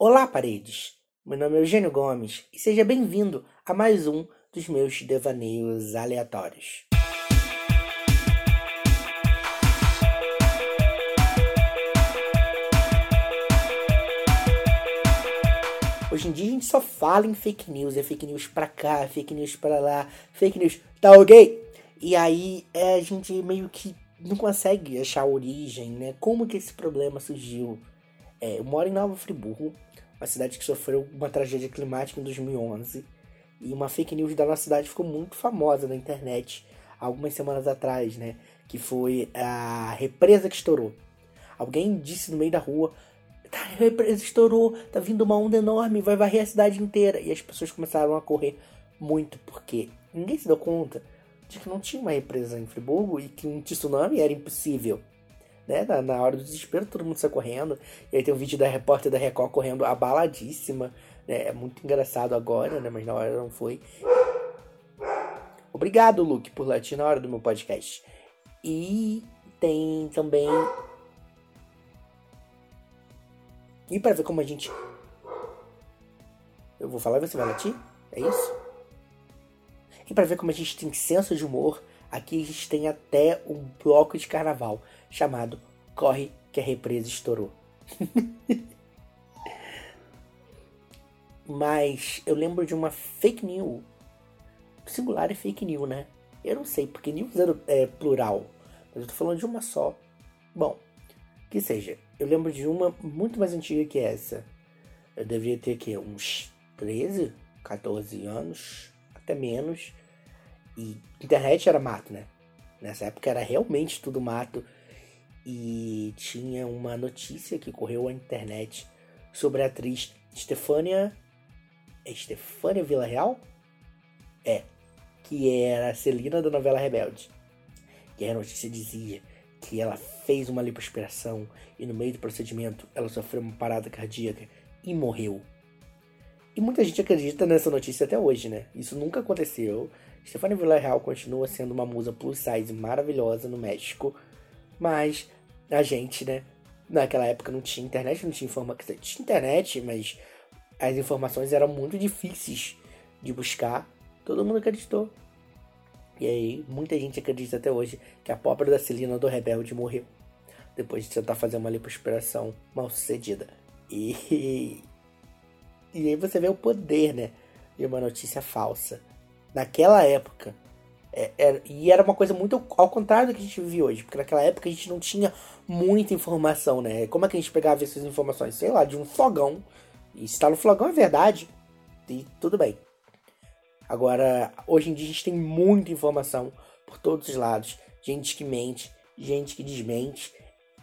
Olá, paredes! Meu nome é Eugênio Gomes e seja bem-vindo a mais um dos meus devaneios aleatórios. Hoje em dia a gente só fala em fake news, é fake news pra cá, fake news pra lá, fake news tá ok? E aí é, a gente meio que não consegue achar a origem, né? Como que esse problema surgiu? É, eu moro em Nova Friburgo, uma cidade que sofreu uma tragédia climática em 2011. E uma fake news da nossa cidade ficou muito famosa na internet algumas semanas atrás, né? Que foi a represa que estourou. Alguém disse no meio da rua: tá, a represa estourou, tá vindo uma onda enorme, vai varrer a cidade inteira. E as pessoas começaram a correr muito, porque ninguém se deu conta de que não tinha uma represa em Friburgo e que um tsunami era impossível. Né? Na, na hora do desespero, todo mundo sai correndo. E aí tem um vídeo da repórter da Record correndo abaladíssima. Né? É muito engraçado agora, né? mas na hora não foi. Obrigado, Luke, por latir na hora do meu podcast. E tem também. E para ver como a gente. Eu vou falar e você vai latir? É isso? E para ver como a gente tem senso de humor, aqui a gente tem até um bloco de carnaval chamado Corre que a represa estourou. Mas eu lembro de uma fake news. Singular é fake news, né? Eu não sei, porque news é plural. Mas eu tô falando de uma só. Bom, que seja. Eu lembro de uma muito mais antiga que essa. Eu deveria ter aqui uns 13, 14 anos, até menos. E internet era mato, né? Nessa época era realmente tudo mato. E tinha uma notícia que correu à internet sobre a atriz Stefania. É Stefania Vila Real? É. Que era a Celina da novela Rebelde. E a notícia dizia que ela fez uma lipoaspiração e no meio do procedimento ela sofreu uma parada cardíaca e morreu. E muita gente acredita nessa notícia até hoje, né? Isso nunca aconteceu. Stefania Villarreal continua sendo uma musa plus size maravilhosa no México, mas a gente, né, naquela época não tinha internet, não tinha informação. Tinha internet, mas as informações eram muito difíceis de buscar. Todo mundo acreditou. E aí, muita gente acredita até hoje que a pobre da Celina do Rebelde morreu. Depois de tentar fazer uma lipoaspiração mal sucedida. E. E aí você vê o poder, né? De uma notícia falsa naquela época. É, é, e era uma coisa muito ao contrário do que a gente vive hoje, porque naquela época a gente não tinha muita informação, né? Como é que a gente pegava essas informações? Sei lá, de um fogão. E se tá no fogão é verdade. E tudo bem. Agora, hoje em dia a gente tem muita informação por todos os lados. Gente que mente, gente que desmente.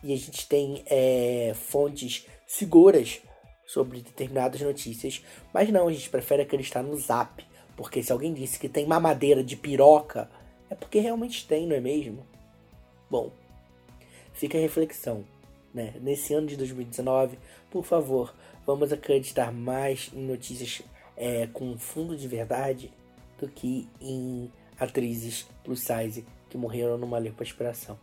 E a gente tem é, fontes seguras sobre determinadas notícias. Mas não, a gente prefere acreditar no zap porque se alguém disse que tem mamadeira de piroca, é porque realmente tem, não é mesmo? Bom, fica a reflexão. Né? Nesse ano de 2019, por favor, vamos acreditar mais em notícias é, com fundo de verdade do que em atrizes plus size que morreram numa lipoaspiração.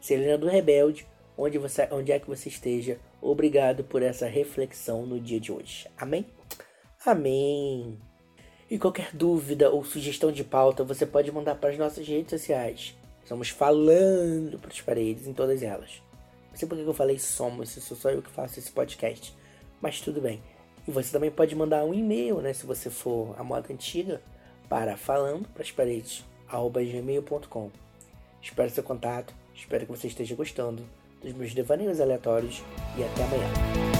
Celina do Rebelde, onde, você, onde é que você esteja, obrigado por essa reflexão no dia de hoje. Amém? Amém! E qualquer dúvida ou sugestão de pauta você pode mandar para as nossas redes sociais. Estamos falando para as paredes em todas elas. Não sei porque eu falei somos, se sou só eu que faço esse podcast. Mas tudo bem. E você também pode mandar um e-mail, né? Se você for a moda antiga, para falando para as paredes, gmail.com. Espero seu contato, espero que você esteja gostando dos meus devaneios aleatórios e até amanhã.